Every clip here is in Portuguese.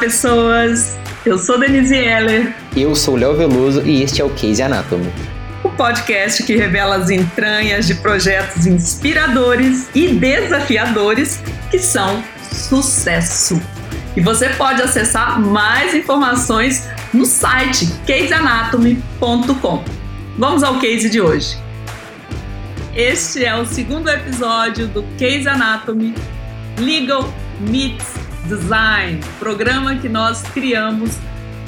pessoas! Eu sou Denise Heller. Eu sou Léo Veloso e este é o Case Anatomy. O podcast que revela as entranhas de projetos inspiradores e desafiadores que são sucesso. E você pode acessar mais informações no site caseanatomy.com. Vamos ao case de hoje. Este é o segundo episódio do Case Anatomy Legal Meets Design, programa que nós criamos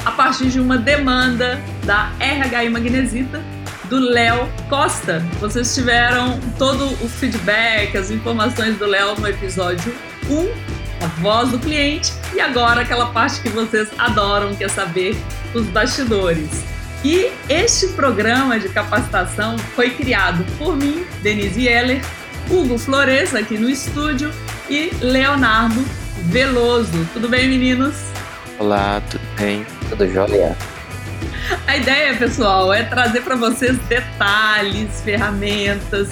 a partir de uma demanda da RHI Magnesita do Léo Costa. Vocês tiveram todo o feedback, as informações do Léo no episódio 1, a voz do cliente, e agora aquela parte que vocês adoram, que é saber os bastidores. E este programa de capacitação foi criado por mim, Denise Heller, Hugo Flores aqui no estúdio e Leonardo Veloso. Tudo bem, meninos? Olá, tudo bem? Tudo jóia? A ideia, pessoal, é trazer para vocês detalhes, ferramentas,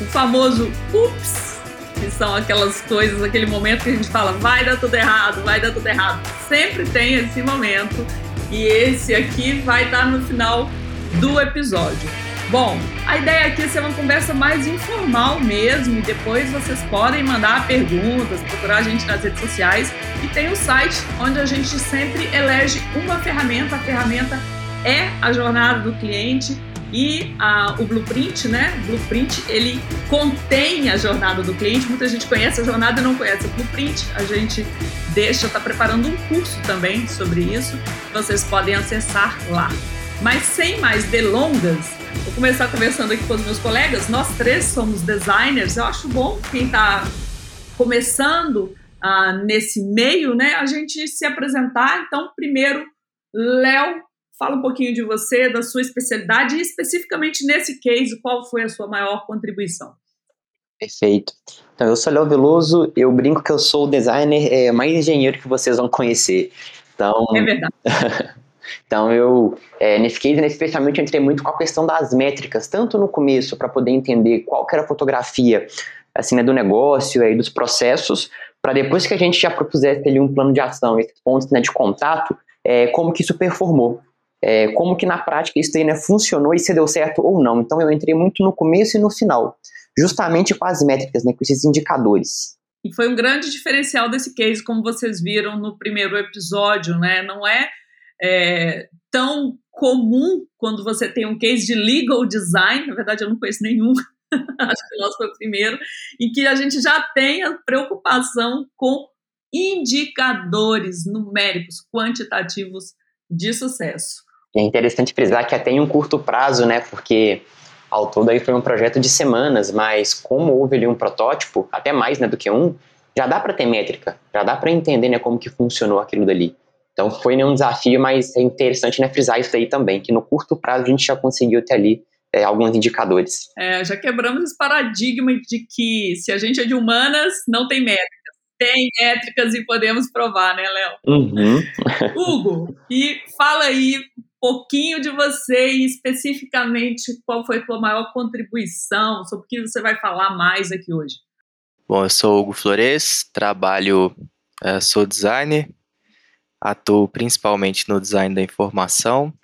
o famoso ups, que são aquelas coisas, aquele momento que a gente fala, vai dar tudo errado, vai dar tudo errado. Sempre tem esse momento e esse aqui vai estar no final do episódio. Bom, a ideia aqui é ser uma conversa mais informal mesmo, e depois vocês podem mandar perguntas, procurar a gente nas redes sociais. E tem o um site onde a gente sempre elege uma ferramenta. A ferramenta é a jornada do cliente e a, o blueprint, né? O blueprint ele contém a jornada do cliente. Muita gente conhece a jornada e não conhece o blueprint. A gente deixa, está preparando um curso também sobre isso. Vocês podem acessar lá. Mas sem mais delongas, Vou começar conversando aqui com os meus colegas. Nós três somos designers. Eu acho bom quem está começando uh, nesse meio, né? A gente se apresentar. Então, primeiro, Léo, fala um pouquinho de você, da sua especialidade e especificamente nesse case, qual foi a sua maior contribuição? Perfeito. Então, eu sou Léo Veloso, eu brinco que eu sou o designer é, mais engenheiro que vocês vão conhecer. Então, é verdade. Então eu, é, nesse case, né, especialmente, entrei muito com a questão das métricas, tanto no começo para poder entender qual que era a fotografia assim, né, do negócio e dos processos, para depois que a gente já propusesse ali um plano de ação, esses pontos né, de contato, é, como que isso performou. É, como que na prática isso aí, né, funcionou e se deu certo ou não. Então eu entrei muito no começo e no final, justamente com as métricas, né, com esses indicadores. E foi um grande diferencial desse case, como vocês viram no primeiro episódio, né? Não é é, tão comum quando você tem um case de legal design, na verdade eu não conheço nenhum, acho que o nosso foi o primeiro, em que a gente já tem a preocupação com indicadores numéricos quantitativos de sucesso. É interessante frisar que até em um curto prazo, né, porque ao todo aí foi um projeto de semanas, mas como houve ali um protótipo, até mais né, do que um, já dá para ter métrica, já dá para entender né, como que funcionou aquilo dali. Então foi um desafio, mas é interessante né, frisar isso aí também, que no curto prazo a gente já conseguiu ter ali é, alguns indicadores. É, já quebramos esse paradigma de que se a gente é de humanas, não tem métricas. Tem métricas e podemos provar, né, Léo? Uhum. Hugo, e fala aí um pouquinho de você e especificamente qual foi a tua maior contribuição, sobre o que você vai falar mais aqui hoje. Bom, eu sou Hugo Flores, trabalho, é, sou designer, atuo principalmente no design da informação.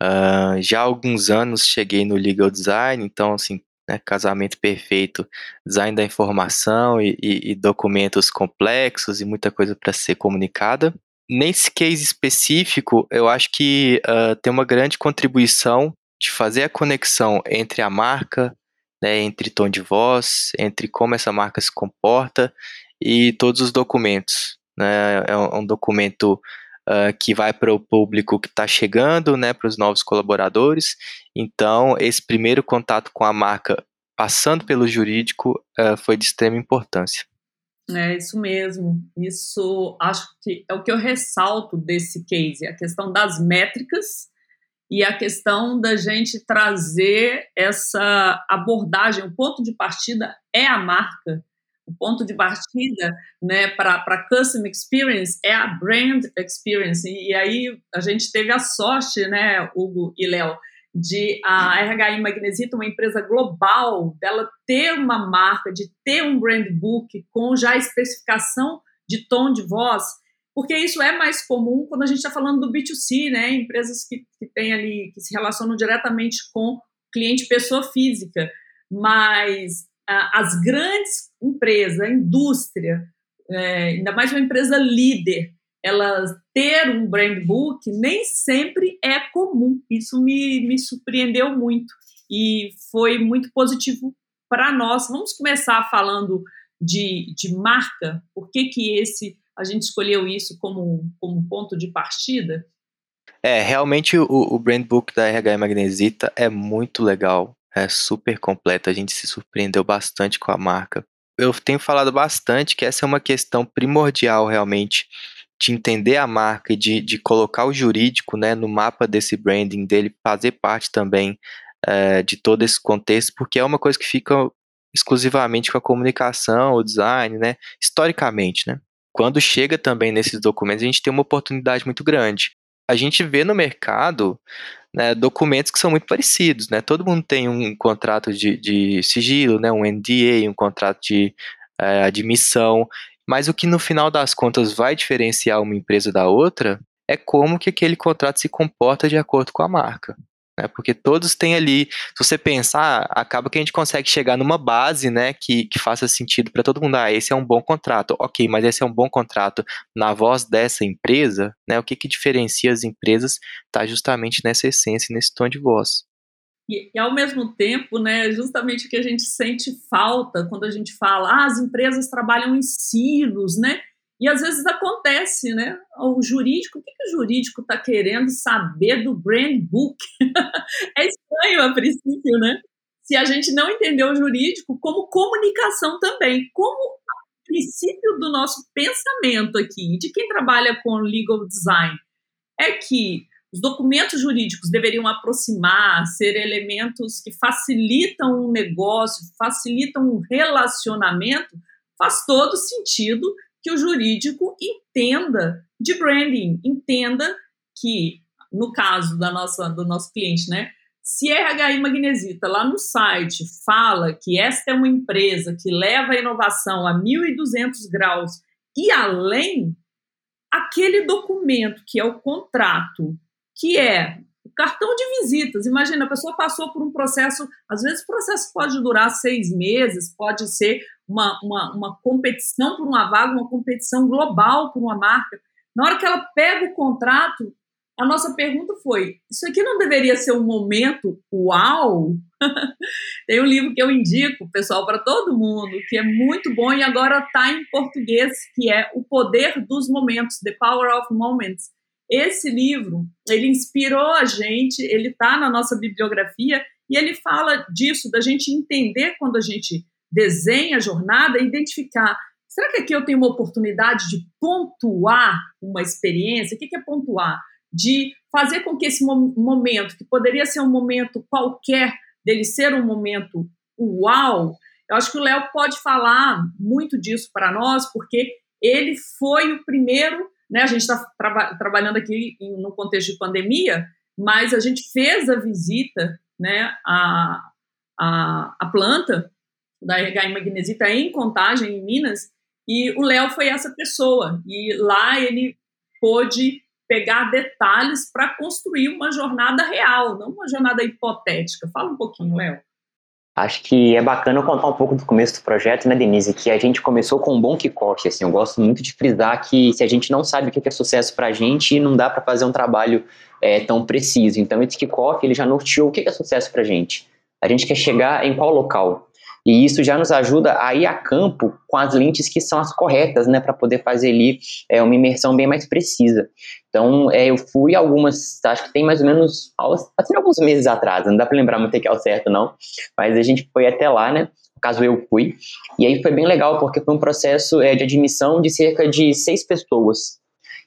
Uh, já há alguns anos cheguei no legal design, então assim, né, casamento perfeito, design da informação e, e, e documentos complexos e muita coisa para ser comunicada. Nesse case específico, eu acho que uh, tem uma grande contribuição de fazer a conexão entre a marca, né, entre tom de voz, entre como essa marca se comporta e todos os documentos. Né? É um, é documento uh, que vai para o público que está chegando, né, para os novos colaboradores. Então, esse primeiro contato com a marca, passando pelo jurídico, uh, foi de extrema importância. É isso mesmo. Isso acho que é o que eu ressalto desse case, a questão das métricas e a questão da gente trazer essa abordagem. O ponto de partida é a marca o ponto de partida né, para Custom Experience é a Brand Experience. E, aí a gente teve a sorte, né, Hugo e Léo, de a RHI Magnesita, uma empresa global, dela ter uma marca, de ter um brand book com já especificação de tom de voz, porque isso é mais comum quando a gente está falando do B2C, né? Empresas que, que têm ali, que se relacionam diretamente com cliente pessoa física. Mas as grandes empresas, a indústria, é, ainda mais uma empresa líder, ela ter um brand book nem sempre é comum. Isso me, me surpreendeu muito e foi muito positivo para nós. Vamos começar falando de, de marca. Por que, que esse a gente escolheu isso como, como ponto de partida? É, realmente o, o brand book da RH Magnesita é muito legal, é super completo. A gente se surpreendeu bastante com a marca. Eu tenho falado bastante que essa é uma questão primordial realmente de entender a marca e de, de colocar o jurídico né, no mapa desse branding, dele fazer parte também é, de todo esse contexto, porque é uma coisa que fica exclusivamente com a comunicação, o design, né, historicamente, né. Quando chega também nesses documentos, a gente tem uma oportunidade muito grande. A gente vê no mercado né, documentos que são muito parecidos, né? Todo mundo tem um contrato de, de sigilo, né, um NDA, um contrato de é, admissão, mas o que no final das contas vai diferenciar uma empresa da outra é como que aquele contrato se comporta de acordo com a marca. Né? Porque todos têm ali, se você pensar, acaba que a gente consegue chegar numa base né, que, que faça sentido para todo mundo. Ah, esse é um bom contrato. Ok, mas esse é um bom contrato na voz dessa empresa, né? O que, que diferencia as empresas está justamente nessa essência, nesse tom de voz. E, e, ao mesmo tempo, né, justamente o que a gente sente falta quando a gente fala, ah, as empresas trabalham em silos, né? E às vezes acontece, né? O jurídico, o que, que o jurídico está querendo saber do brand book? é estranho a princípio, né? Se a gente não entender o jurídico como comunicação também, como princípio do nosso pensamento aqui, de quem trabalha com legal design, é que os documentos jurídicos deveriam aproximar, ser elementos que facilitam um negócio, facilitam um relacionamento, faz todo sentido que o jurídico entenda de branding, entenda que, no caso da nossa, do nosso cliente, né? Se RHI Magnesita lá no site fala que esta é uma empresa que leva a inovação a 1.200 graus e além, aquele documento que é o contrato que é cartão de visitas. Imagina, a pessoa passou por um processo, às vezes o processo pode durar seis meses, pode ser uma, uma, uma competição por uma vaga, uma competição global por uma marca. Na hora que ela pega o contrato, a nossa pergunta foi: isso aqui não deveria ser um momento uau? Tem um livro que eu indico, pessoal, para todo mundo, que é muito bom e agora está em português, que é O Poder dos Momentos, The Power of Moments. Esse livro, ele inspirou a gente, ele está na nossa bibliografia e ele fala disso, da gente entender quando a gente desenha a jornada, identificar, será que aqui eu tenho uma oportunidade de pontuar uma experiência? O que é pontuar? De fazer com que esse momento, que poderia ser um momento qualquer, dele ser um momento uau, eu acho que o Léo pode falar muito disso para nós, porque ele foi o primeiro né? A gente está tra trabalhando aqui em, no contexto de pandemia, mas a gente fez a visita né, à, à, à planta da RH Magnesita em Contagem, em Minas, e o Léo foi essa pessoa. E lá ele pôde pegar detalhes para construir uma jornada real, não uma jornada hipotética. Fala um pouquinho, Léo. Acho que é bacana contar um pouco do começo do projeto, né, Denise? Que a gente começou com um bom kickoff. Assim, eu gosto muito de frisar que se a gente não sabe o que é sucesso para a gente, não dá para fazer um trabalho é, tão preciso. Então, esse kickoff ele já norteou o que é sucesso para a gente. A gente quer chegar em qual local? E isso já nos ajuda a ir a campo com as lentes que são as corretas, né, para poder fazer ali é, uma imersão bem mais precisa. Então, é, eu fui algumas, acho que tem mais ou menos, assim, alguns meses atrás, não dá para lembrar muito que é o certo não, mas a gente foi até lá, né, no caso eu fui, e aí foi bem legal, porque foi um processo é, de admissão de cerca de seis pessoas.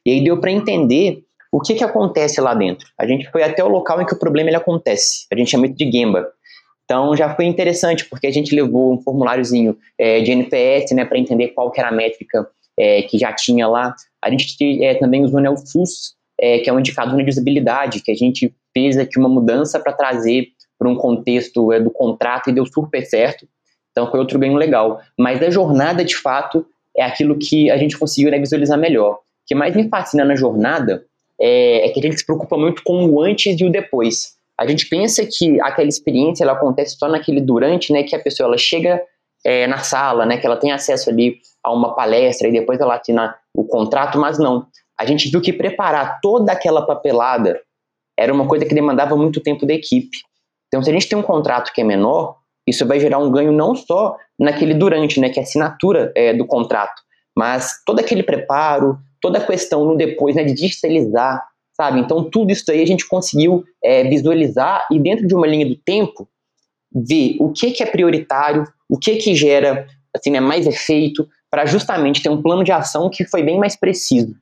E aí deu para entender o que, que acontece lá dentro. A gente foi até o local em que o problema ele acontece. A gente chama de Gemba. Então já foi interessante, porque a gente levou um formuláriozinho é, de NPS né, para entender qual era a métrica é, que já tinha lá. A gente é, também usou né, o FUS, é, que é um indicador de usabilidade, que a gente fez aqui uma mudança para trazer para um contexto é, do contrato e deu super certo. Então foi outro ganho legal. Mas a jornada, de fato, é aquilo que a gente conseguiu né, visualizar melhor que mais me fascina na jornada é, é, que a gente se preocupa muito com o antes e o depois. A gente pensa que aquela experiência ela acontece só naquele durante, né, que a pessoa ela chega é, na sala, né, que ela tem acesso ali a uma palestra e depois ela assina o contrato, mas não. A gente viu que preparar toda aquela papelada era uma coisa que demandava muito tempo da equipe. Então, se a gente tem um contrato que é menor, isso vai gerar um ganho não só naquele durante, né, que é a assinatura é, do contrato, mas todo aquele preparo, toda a questão no depois, né, de digitalizar, sabe? Então, tudo isso aí a gente conseguiu é, visualizar e dentro de uma linha do tempo, ver o que, que é prioritário, o que que gera assim, né, mais efeito, para justamente ter um plano de ação que foi bem mais preciso.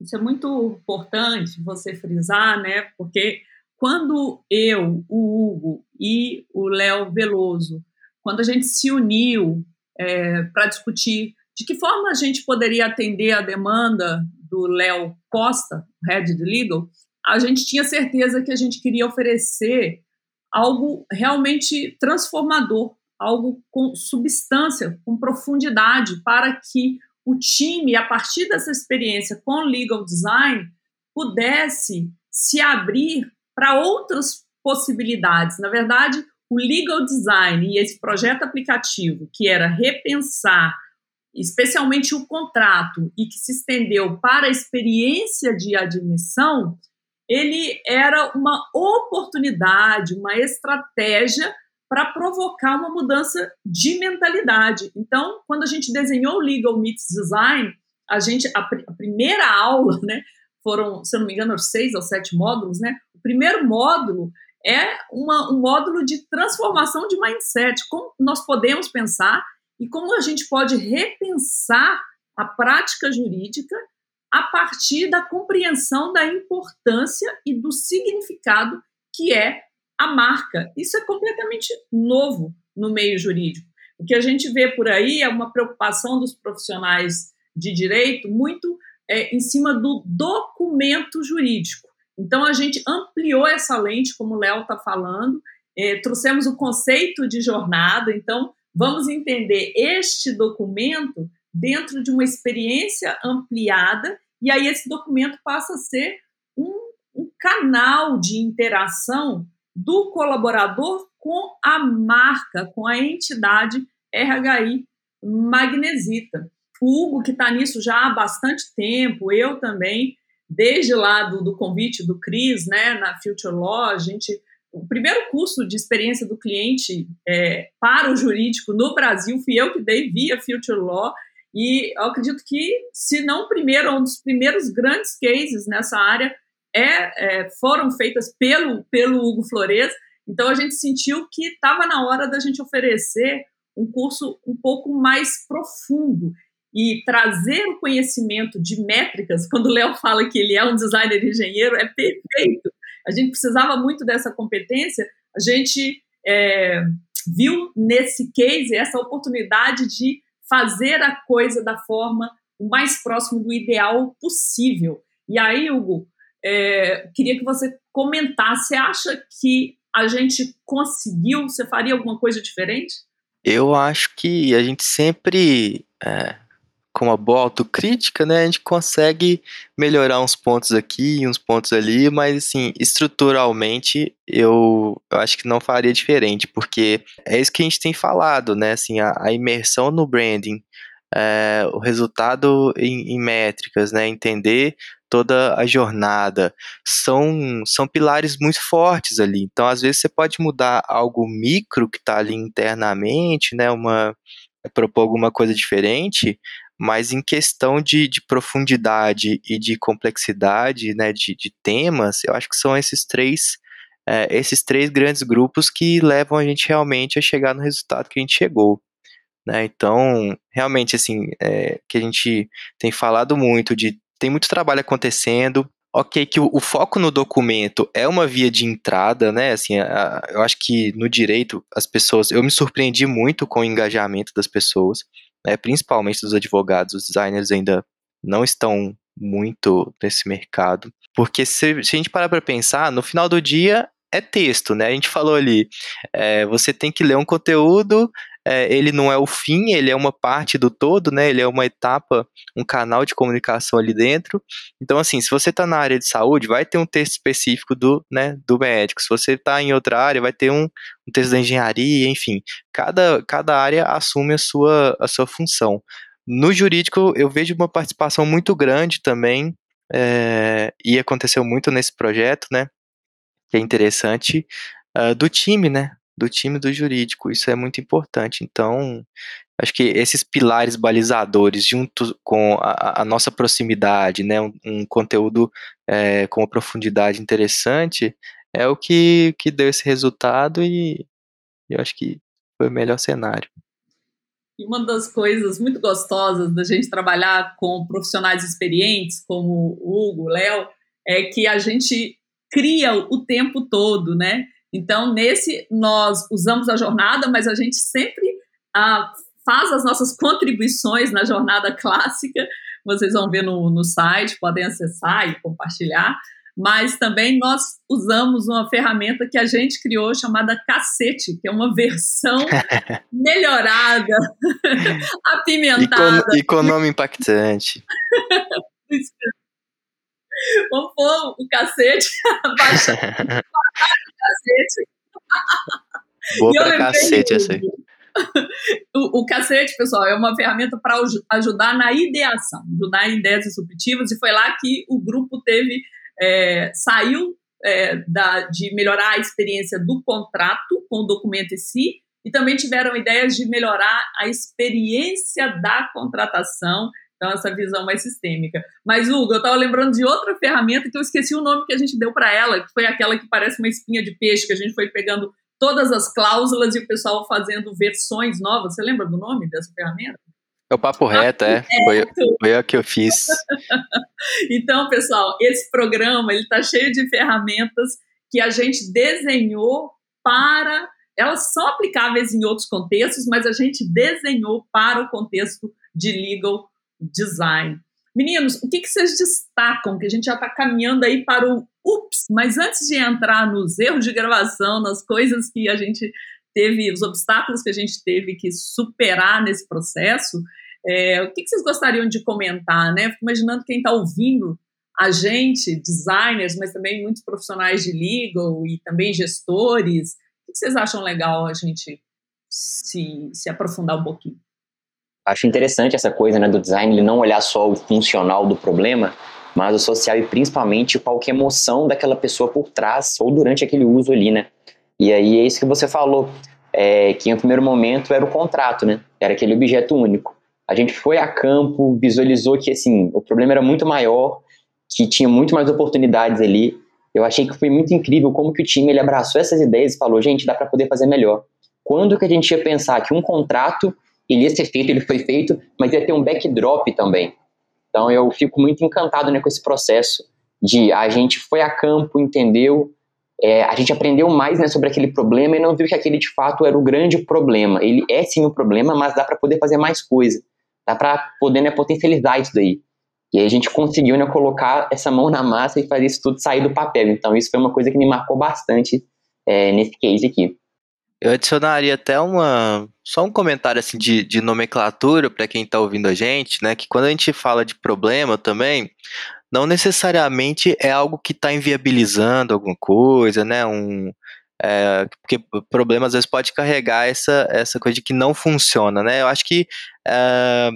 Isso é muito importante você frisar, né? Porque quando eu, o Hugo e o Léo Veloso, quando a gente se uniu é, para discutir de que forma a gente poderia atender a demanda do Léo Costa, Head de Legal, a gente tinha certeza que a gente queria oferecer algo realmente transformador, algo com substância, com profundidade, para que o time, a partir dessa experiência com legal design, pudesse se abrir para outras possibilidades. Na verdade, o legal design e esse projeto aplicativo, que era repensar especialmente o contrato e que se estendeu para a experiência de admissão, ele era uma oportunidade, uma estratégia para provocar uma mudança de mentalidade. Então, quando a gente desenhou o Legal Meets Design, a gente a, a, primeira aula, né, foram, se eu não me engano, seis ou sete módulos, né? O primeiro módulo é uma, um módulo de transformação de mindset, como nós podemos pensar e como a gente pode repensar a prática jurídica a partir da compreensão da importância e do significado que é a marca. Isso é completamente novo no meio jurídico. O que a gente vê por aí é uma preocupação dos profissionais de direito muito é, em cima do documento jurídico. Então, a gente ampliou essa lente, como o Léo está falando, é, trouxemos o conceito de jornada. Então, vamos entender este documento dentro de uma experiência ampliada, e aí esse documento passa a ser um, um canal de interação do colaborador com a marca, com a entidade RHI Magnesita. O Hugo, que está nisso já há bastante tempo, eu também, desde lá do, do convite do Cris, né, na Future Law, a gente o primeiro curso de experiência do cliente é, para o jurídico no Brasil fui eu que dei via Future Law e eu acredito que, se não o primeiro, um dos primeiros grandes cases nessa área é, é, foram feitas pelo, pelo Hugo Flores, então a gente sentiu que estava na hora da gente oferecer um curso um pouco mais profundo e trazer o conhecimento de métricas, quando o Léo fala que ele é um designer engenheiro, é perfeito. A gente precisava muito dessa competência, a gente é, viu nesse case essa oportunidade de fazer a coisa da forma o mais próximo do ideal possível. E aí, Hugo, é, queria que você comentasse. Você acha que a gente conseguiu? Você faria alguma coisa diferente? Eu acho que a gente sempre, é, com uma boa autocrítica, né, a gente consegue melhorar uns pontos aqui e uns pontos ali, mas assim, estruturalmente eu, eu, acho que não faria diferente, porque é isso que a gente tem falado, né, assim, a, a imersão no branding, é, o resultado em, em métricas, né, entender toda a jornada, são, são pilares muito fortes ali. Então, às vezes, você pode mudar algo micro que está ali internamente, né, uma, propor alguma coisa diferente, mas em questão de, de profundidade e de complexidade né, de, de temas, eu acho que são esses três, é, esses três grandes grupos que levam a gente realmente a chegar no resultado que a gente chegou. Né? Então, realmente, assim, é, que a gente tem falado muito de tem muito trabalho acontecendo. Ok, que o, o, foco no documento é uma via de entrada, né? Assim, a, eu acho que no direito as pessoas, eu me surpreendi muito com o engajamento das pessoas, né? Principalmente dos advogados, os designers ainda não estão muito nesse mercado, porque se, se a gente parar para pensar, no final do dia é texto, né? A gente falou ali, é, você tem que ler um conteúdo, é, ele não é o fim, ele é uma parte do todo, né? Ele é uma etapa, um canal de comunicação ali dentro. Então, assim, se você está na área de saúde, vai ter um texto específico do, né, do médico. Se você está em outra área, vai ter um, um texto da engenharia, enfim. Cada, cada área assume a sua, a sua função. No jurídico, eu vejo uma participação muito grande também, é, e aconteceu muito nesse projeto, né? Que é interessante, uh, do time, né? Do time do jurídico. Isso é muito importante. Então, acho que esses pilares balizadores, junto com a, a nossa proximidade, né? Um, um conteúdo é, com uma profundidade interessante, é o que, que deu esse resultado e eu acho que foi o melhor cenário. E uma das coisas muito gostosas da gente trabalhar com profissionais experientes, como o Hugo, o Léo, é que a gente cria o tempo todo, né? Então, nesse, nós usamos a jornada, mas a gente sempre ah, faz as nossas contribuições na jornada clássica. Vocês vão ver no, no site, podem acessar e compartilhar mas também nós usamos uma ferramenta que a gente criou chamada Cacete, que é uma versão melhorada, apimentada. E com, nome impactante. Vamos pôr o cacete, cacete. Boa pra cacete essa aí. O, o cacete, pessoal, é uma ferramenta para ajudar na ideação, ajudar em ideias disruptivas, e foi lá que o grupo teve é, saiu é, da, de melhorar a experiência do contrato com o documento em si e também tiveram ideias de melhorar a experiência da contratação, então essa visão mais sistêmica. Mas, Hugo, eu estava lembrando de outra ferramenta que eu esqueci o nome que a gente deu para ela, que foi aquela que parece uma espinha de peixe, que a gente foi pegando todas as cláusulas e o pessoal fazendo versões novas. Você lembra do nome dessa ferramenta? É o papo reto, é. Foi, foi o que eu fiz. então, pessoal, esse programa ele está cheio de ferramentas que a gente desenhou para. Elas são aplicáveis em outros contextos, mas a gente desenhou para o contexto de legal design. Meninos, o que, que vocês destacam? Que a gente já está caminhando aí para o ups, mas antes de entrar nos erros de gravação, nas coisas que a gente teve, os obstáculos que a gente teve que superar nesse processo, é, o que, que, vocês gostariam de comentar, né? Fico imaginando quem está ouvindo a gente, designers, mas também muitos profissionais de legal e também gestores. O que, vocês acham legal a gente se, se aprofundar um pouquinho? Acho interessante essa coisa né, do design, ele não olhar só o funcional do problema, mas o social e principalmente qual que é emoção daquela pessoa por trás ou durante aquele uso ali, né? E aí é isso que você falou, é, que em primeiro momento era o contrato, né? Era aquele objeto único. A gente foi a campo, visualizou que assim, o problema era muito maior, que tinha muito mais oportunidades ali. Eu achei que foi muito incrível como que o time ele abraçou essas ideias e falou, gente, dá para poder fazer melhor. Quando que a gente ia pensar que um contrato ele ia ser feito, ele foi feito, mas ia ter um backdrop também. Então eu fico muito encantado né, com esse processo de a gente foi a campo, entendeu, é, a gente aprendeu mais né, sobre aquele problema e não viu que aquele de fato era o grande problema. Ele é sim o problema, mas dá para poder fazer mais coisa dá para poder né, potencializar isso daí. E aí a gente conseguiu né, colocar essa mão na massa e fazer isso tudo sair do papel. Então isso foi uma coisa que me marcou bastante é, nesse case aqui. Eu adicionaria até uma só um comentário assim de, de nomenclatura para quem está ouvindo a gente, né? Que quando a gente fala de problema também, não necessariamente é algo que está inviabilizando alguma coisa, né? Um, é, porque problema às vezes pode carregar essa, essa coisa de que não funciona, né? Eu acho que é,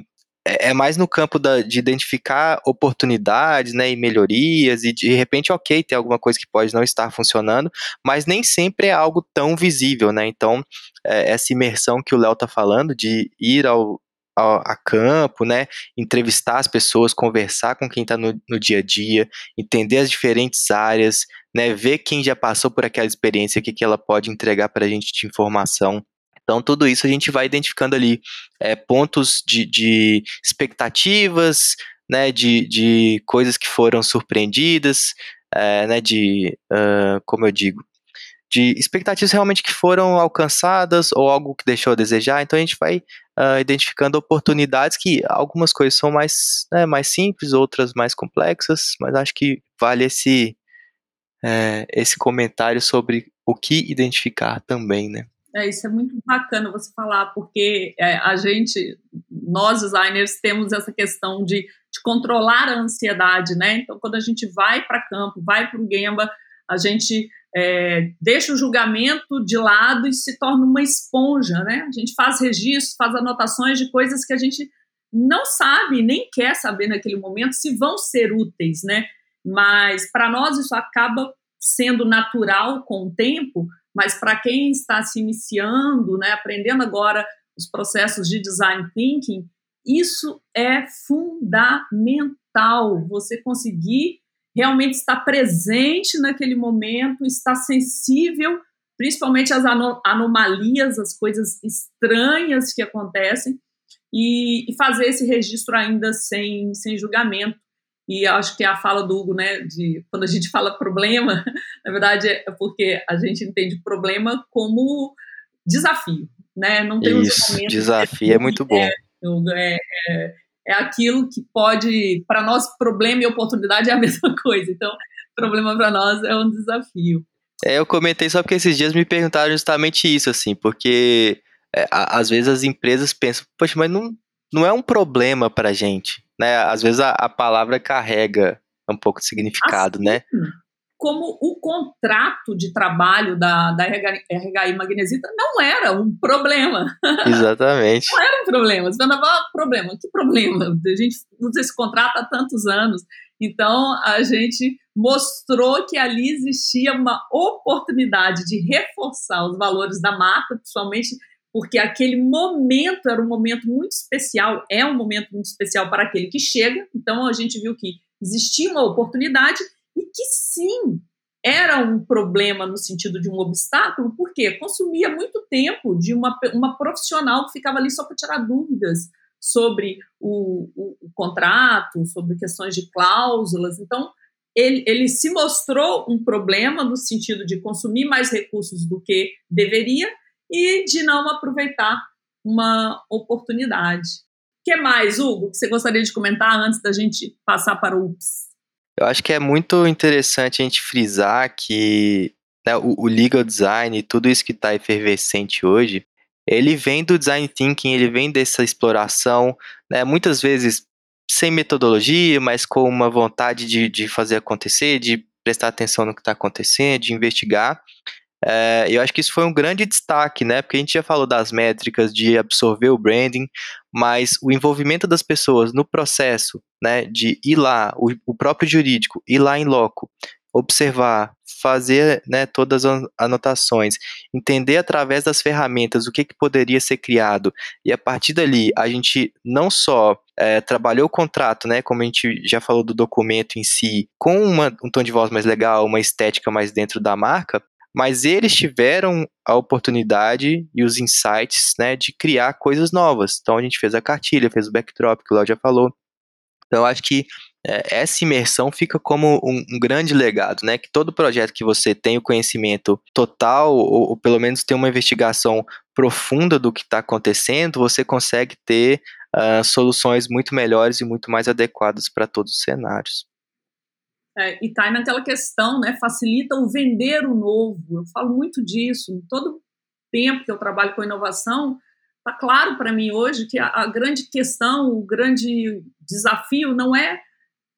é, é mais no campo da, de identificar oportunidades né, e melhorias, e de repente, ok, tem alguma coisa que pode não estar funcionando, mas nem sempre é algo tão visível, né? Então, é, essa imersão que o Léo está falando, de ir ao, a, campo, né? Entrevistar as pessoas, conversar com quem está no, no, dia a dia, entender as diferentes áreas, né? Ver quem já passou por aquela experiência, o que, que ela pode entregar para a gente de informação. Então, tudo isso a gente vai identificando ali é, pontos de, de expectativas, né, de, de coisas que foram surpreendidas, é, né, de, uh, como eu digo, de expectativas realmente que foram alcançadas ou algo que deixou a desejar. Então a gente vai uh, identificando oportunidades que algumas coisas são mais, né, mais simples, outras mais complexas, mas acho que vale esse é, esse comentário sobre o que identificar também, né? É, isso é muito bacana você falar, porque é, a gente, nós designers, temos essa questão de, de controlar a ansiedade, né? Então, quando a gente vai para campo, vai para o Gemba, a gente é, deixa o julgamento de lado e se torna uma esponja, né? A gente faz registros, faz anotações de coisas que a gente não sabe, nem quer saber naquele momento se vão ser úteis, né? Mas para nós isso acaba sendo natural com o tempo, mas para quem está se iniciando, né, aprendendo agora os processos de design thinking, isso é fundamental. Você conseguir realmente estar presente naquele momento, estar sensível, principalmente às anomalias, às coisas estranhas que acontecem, e, e fazer esse registro ainda sem, sem julgamento. E acho que a fala do Hugo, né, de quando a gente fala problema, na verdade é porque a gente entende problema como desafio, né? Não tem Isso, um desafio é muito bom. É, é, é aquilo que pode, para nós, problema e oportunidade é a mesma coisa. Então, problema para nós é um desafio. É, eu comentei só porque esses dias me perguntaram justamente isso, assim, porque é, às vezes as empresas pensam, poxa, mas não, não é um problema para gente né? Às vezes a, a palavra carrega um pouco de significado, né? assim, né? Como o contrato de trabalho da, da RHI Magnesita não era um problema. Exatamente. não era um problema. Você falava, ah, problema, que problema? A gente usa esse contrato há tantos anos. Então, a gente mostrou que ali existia uma oportunidade de reforçar os valores da marca, principalmente porque aquele momento era um momento muito especial, é um momento muito especial para aquele que chega. Então a gente viu que existia uma oportunidade que sim era um problema no sentido de um obstáculo, porque consumia muito tempo de uma, uma profissional que ficava ali só para tirar dúvidas sobre o, o, o, contrato, sobre questões de cláusulas. Então, ele, ele se mostrou um problema no sentido de consumir mais recursos do que deveria, e de não aproveitar uma oportunidade. O que mais, Hugo, que você gostaria de comentar antes da gente passar para o UPS? Eu acho que é muito interessante a gente frisar que né, o, o legal design, tudo isso que está efervescente hoje, ele vem do design thinking, ele vem dessa exploração, né, muitas vezes sem metodologia, mas com uma vontade de, de fazer acontecer, de prestar atenção no que está acontecendo, de investigar. É, eu acho que isso foi um grande destaque, né? Porque a gente já falou das métricas de absorver o branding, mas o envolvimento das pessoas no processo, né? De ir lá, o, o próprio jurídico, ir lá em loco, observar, fazer né, todas as anotações, entender através das ferramentas o que, que poderia ser criado, e a partir dali a gente não só é, trabalhou o contrato, né, como a gente já falou do documento em si, com uma, um tom de voz mais legal, uma estética mais dentro da marca, mas eles tiveram a oportunidade e os insights né, de criar coisas novas. Então a gente fez a cartilha, fez o backdrop, que o Léo já falou. Então acho que é, essa imersão fica como um, um, grande legado, né? Que todo projeto que você tem o conhecimento total, ou, ou pelo menos tem uma investigação profunda do que está acontecendo, você consegue ter uh, soluções muito melhores e muito mais adequadas para todos os cenários. É, e tá naquela questão, né? Facilita o vender o novo. Eu falo muito disso. Todo tempo que eu trabalho com inovação, tá claro para mim hoje que a, a, grande questão, o grande desafio não é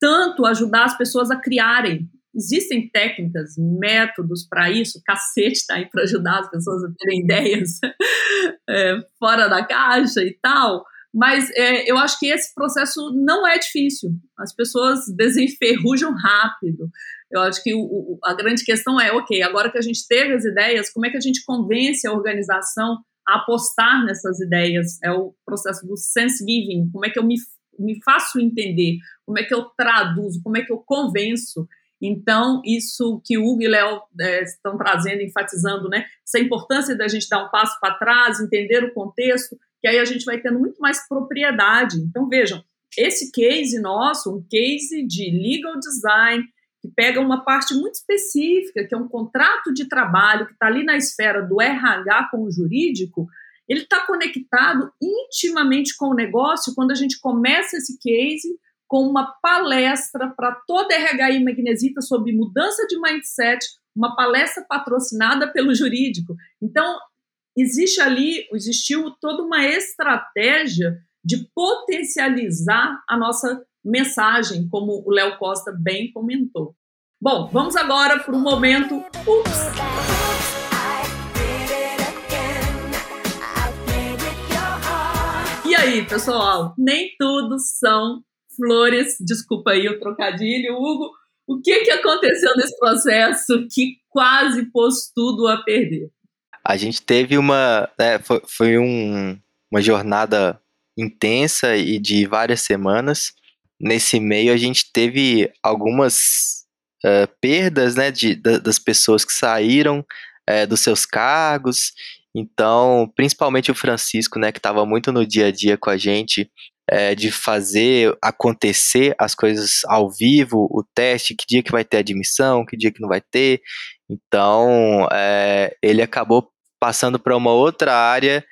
tanto ajudar as pessoas a criarem. Existem técnicas, métodos para isso, cacete tá aí para ajudar as pessoas a terem ideias é, fora da caixa e tal. Mas é, eu acho que esse processo não é difícil. As pessoas desenferrujam rápido. Eu acho que o, o, a grande questão é, ok, agora que a gente teve as ideias, como é que a gente convence a organização a apostar nessas ideias? É o processo do sense giving. Como é que eu me, me faço entender? Como é que eu traduzo? Como é que eu convenço? Então, isso que o Hugo e Léo é, estão trazendo, enfatizando, né? Essa importância da gente dar um passo para trás, entender o contexto, que aí a gente vai tendo muito mais propriedade. Então, vejam, esse case nosso, um case de legal design, que pega uma parte muito específica, que é um contrato de trabalho, que está ali na esfera do RH com o jurídico, ele está conectado intimamente com o negócio quando a gente começa esse case com uma palestra para toda a RHI Magnesita sobre mudança de mindset, uma palestra patrocinada pelo jurídico. Então, existe ali, existiu toda uma estratégia de potencializar a nossa mensagem, como o Léo Costa bem comentou. Bom, vamos agora para o momento. Ups! E aí, pessoal? Nem tudo são flores. Desculpa aí o trocadilho, Hugo. O que, que aconteceu nesse processo que quase pôs tudo a perder? A gente teve uma. É, foi, foi um, uma jornada intensa e de várias semanas. Nesse meio, a gente teve algumas uh, perdas né, de, das pessoas que saíram uh, dos seus cargos. Então, principalmente o Francisco, né, que estava muito no dia a dia com a gente, é, de fazer acontecer as coisas ao vivo, o teste, que dia que vai ter admissão, que dia que não vai ter. Então, é, ele acabou passando para uma outra área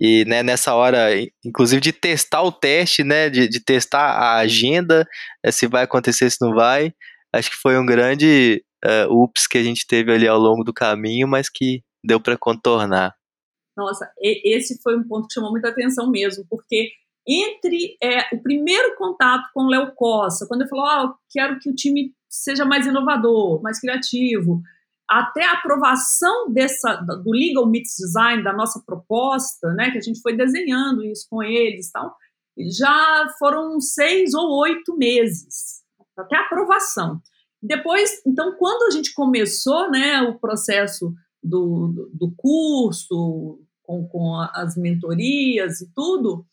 e né, nessa hora, inclusive de testar o teste, né, de, de testar a agenda, é, se vai acontecer, se não vai, acho que foi um grande uh, ups que a gente teve ali ao longo do caminho, mas que deu para contornar. Nossa, esse foi um ponto que chamou muita atenção mesmo, porque entre é, o primeiro contato com o Léo Costa, quando ele falou, ah, eu quero que o time seja mais inovador, mais criativo, até a aprovação dessa, do Legal Meets Design, da nossa proposta, né, que a gente foi desenhando isso com eles tal, já foram seis ou oito meses, até a aprovação. Depois, então, quando a gente começou né, o processo do, do curso, com, com as mentorias e tudo,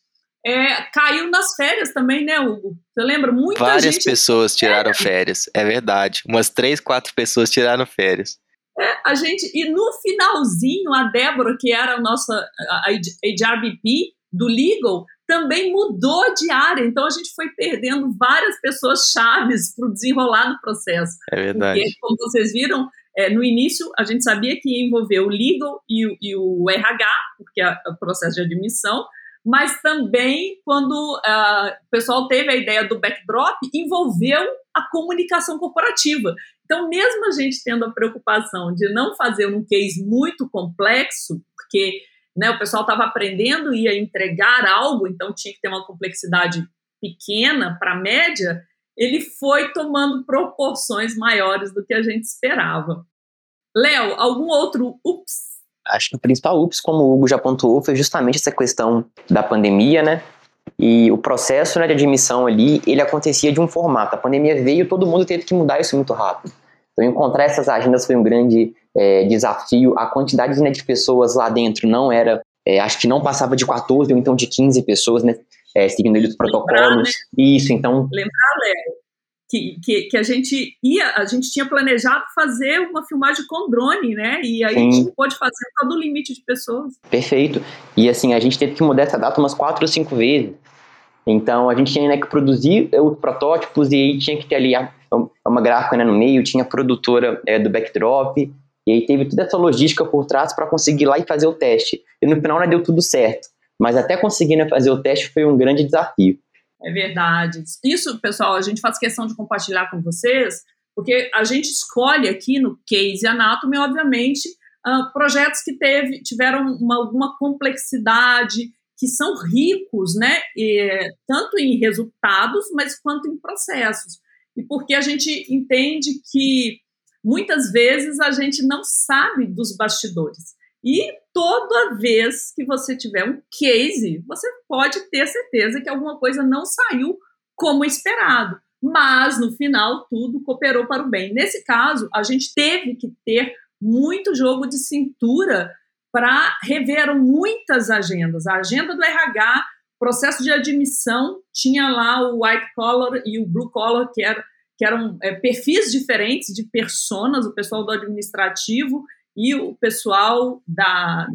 é, caiu nas férias também, né, Hugo? Você lembra? Muita Várias gente... pessoas tiraram férias, é verdade. Umas três, quatro pessoas tiraram férias. É, a gente, e no finalzinho, a Débora, que era a nossa a, a HRBP do Legal, também mudou de área. Então a gente foi perdendo várias pessoas chaves para o desenrolar do processo. É verdade. Porque, como vocês viram, é, no início a gente sabia que ia envolver o Legal e o, e o RH, porque é o processo de admissão, mas também quando uh, o pessoal teve a ideia do backdrop, envolveu a comunicação corporativa. Então, mesmo a gente tendo a preocupação de não fazer um case muito complexo, porque né, o pessoal estava aprendendo e ia entregar algo, então tinha que ter uma complexidade pequena para média, ele foi tomando proporções maiores do que a gente esperava. Léo, algum outro ups Acho que o principal ups, como o Hugo já pontuou, foi justamente essa questão da pandemia, né? E o processo né, de admissão ali, ele acontecia de um formato. A pandemia veio, todo mundo teve que mudar isso muito rápido. Então, encontrar essas agendas foi um grande é, desafio. A quantidade né, de pessoas lá dentro não era, é, acho que não passava de 14 ou então de 15 pessoas, né? É, seguindo ali os protocolos. Lembrar, né? Isso, então. Lembrar, Léo, que, que, que, a gente ia, a gente tinha planejado fazer uma filmagem com drone, né? E aí Sim. a gente pôde fazer por causa do limite de pessoas. Perfeito. E assim, a gente teve que mudar essa data umas quatro ou cinco vezes. Então a gente tinha né, que produzir os protótipos e aí tinha que ter ali uma gráfica né, no meio, tinha a produtora é, do backdrop, e aí teve toda essa logística por trás para conseguir ir lá e fazer o teste. E no final né, deu tudo certo. Mas até conseguir né, fazer o teste foi um grande desafio. É verdade. Isso, pessoal, a gente faz questão de compartilhar com vocês, porque a gente escolhe aqui no Case Anatomy, obviamente, uh, projetos que teve, tiveram uma, alguma complexidade, que são ricos, né, e, tanto em resultados, mas quanto em processos. E porque a gente entende que muitas vezes a gente não sabe dos bastidores. E toda vez que você tiver um case, você pode ter certeza que alguma coisa não saiu como esperado. Mas no final tudo cooperou para o bem. Nesse caso, a gente teve que ter muito jogo de cintura para rever muitas agendas. A agenda do RH, processo de admissão, tinha lá o white collar e o blue collar, que, era, que eram é, perfis diferentes de personas, o pessoal do administrativo e o pessoal da,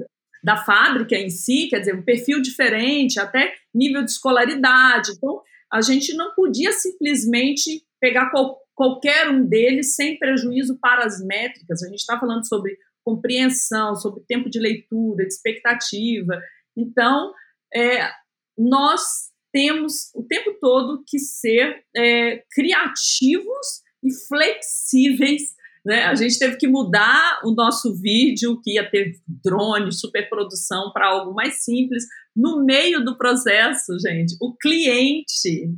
da fábrica em si, quer dizer, um perfil diferente, até nível de escolaridade. Então, a gente não podia simplesmente pegar qual, qualquer um deles sem prejuízo para as métricas. A gente está falando sobre compreensão, sobre tempo de leitura, de expectativa. Então, é, nós temos o tempo todo que ser é, criativos e flexíveis. Né? A gente teve que mudar o nosso vídeo, que ia ter drone, superprodução, para algo mais simples. No meio do processo, gente, o cliente,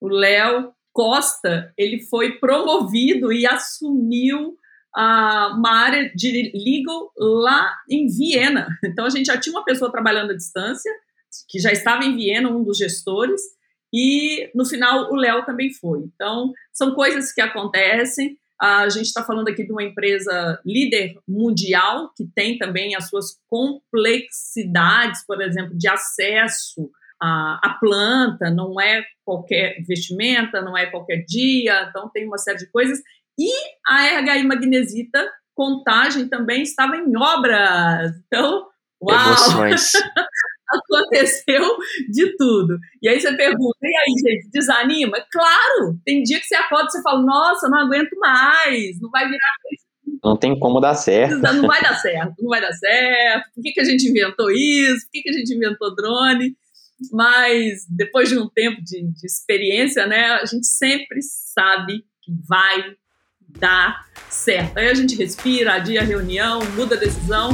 o Léo Costa, ele foi promovido e assumiu uma área de legal lá em Viena. Então a gente já tinha uma pessoa trabalhando à distância, que já estava em Viena, um dos gestores, e no final o Léo também foi. Então são coisas que acontecem. A gente está falando aqui de uma empresa líder mundial que tem também as suas complexidades, por exemplo, de acesso à, à planta, não é qualquer vestimenta, não é qualquer dia, então tem uma série de coisas. E a RHI Magnesita Contagem também estava em obras. Então, uau! Emoções. Aconteceu de tudo. E aí você pergunta, e aí, gente, desanima? Claro! Tem dia que você acorda e você fala, nossa, não aguento mais, não vai virar não tem como dar certo. Não vai dar certo, não vai dar certo. Por que, que a gente inventou isso? Por que, que a gente inventou drone? Mas depois de um tempo de, de experiência, né, a gente sempre sabe que vai dar certo. Aí a gente respira, adia a reunião, muda a decisão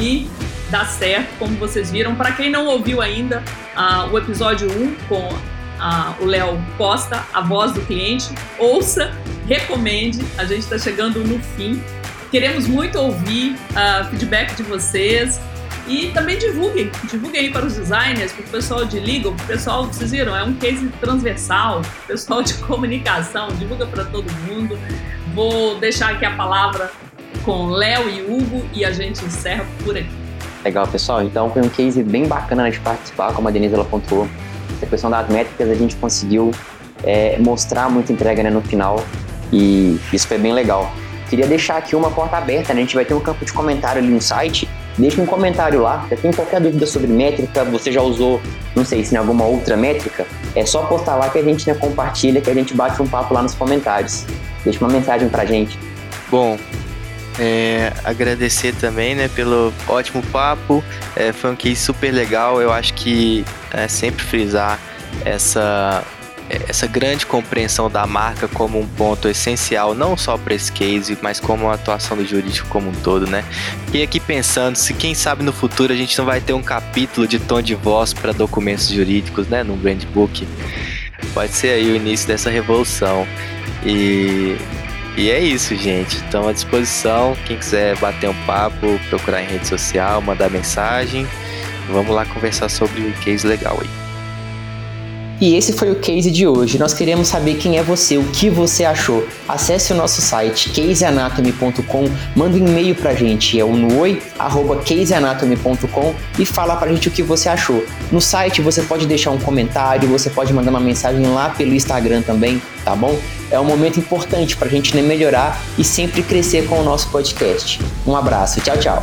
e dá certo, como vocês viram. Para quem não ouviu ainda uh, o episódio 1 com uh, o Léo Costa, a voz do cliente, ouça, recomende. A gente está chegando no fim. Queremos muito ouvir uh, feedback de vocês. E também divulguem, divulguem aí para os designers, para o pessoal de legal, para o pessoal, vocês viram, é um case transversal, pessoal de comunicação, divulga para todo mundo. Vou deixar aqui a palavra com Léo e Hugo e a gente encerra por aqui. Legal, pessoal. Então foi um case bem bacana de participar, como a Denise ela pontuou. A questão das métricas a gente conseguiu é, mostrar muita entrega né, no final e isso foi bem legal. Queria deixar aqui uma porta aberta, né? A gente vai ter um campo de comentário ali no site Deixe um comentário lá. Se tem qualquer dúvida sobre métrica, você já usou, não sei se em alguma outra métrica, é só postar lá que a gente né, compartilha, que a gente bate um papo lá nos comentários. Deixe uma mensagem pra gente. Bom, é, agradecer também né, pelo ótimo papo. É, foi um case super legal. Eu acho que é, sempre frisar essa essa grande compreensão da marca como um ponto essencial, não só para esse case, mas como a atuação do jurídico como um todo, né? E aqui pensando, se quem sabe no futuro a gente não vai ter um capítulo de tom de voz para documentos jurídicos, né, no brand book, pode ser aí o início dessa revolução. E e é isso, gente. Estão à disposição. Quem quiser bater um papo, procurar em rede social, mandar mensagem. Vamos lá conversar sobre o case legal aí. E esse foi o case de hoje. Nós queremos saber quem é você, o que você achou. Acesse o nosso site caseanatomy.com, manda um e-mail pra gente, é o noi@caseanatomy.com e fala pra gente o que você achou. No site você pode deixar um comentário, você pode mandar uma mensagem lá pelo Instagram também, tá bom? É um momento importante pra gente né, melhorar e sempre crescer com o nosso podcast. Um abraço, tchau, tchau.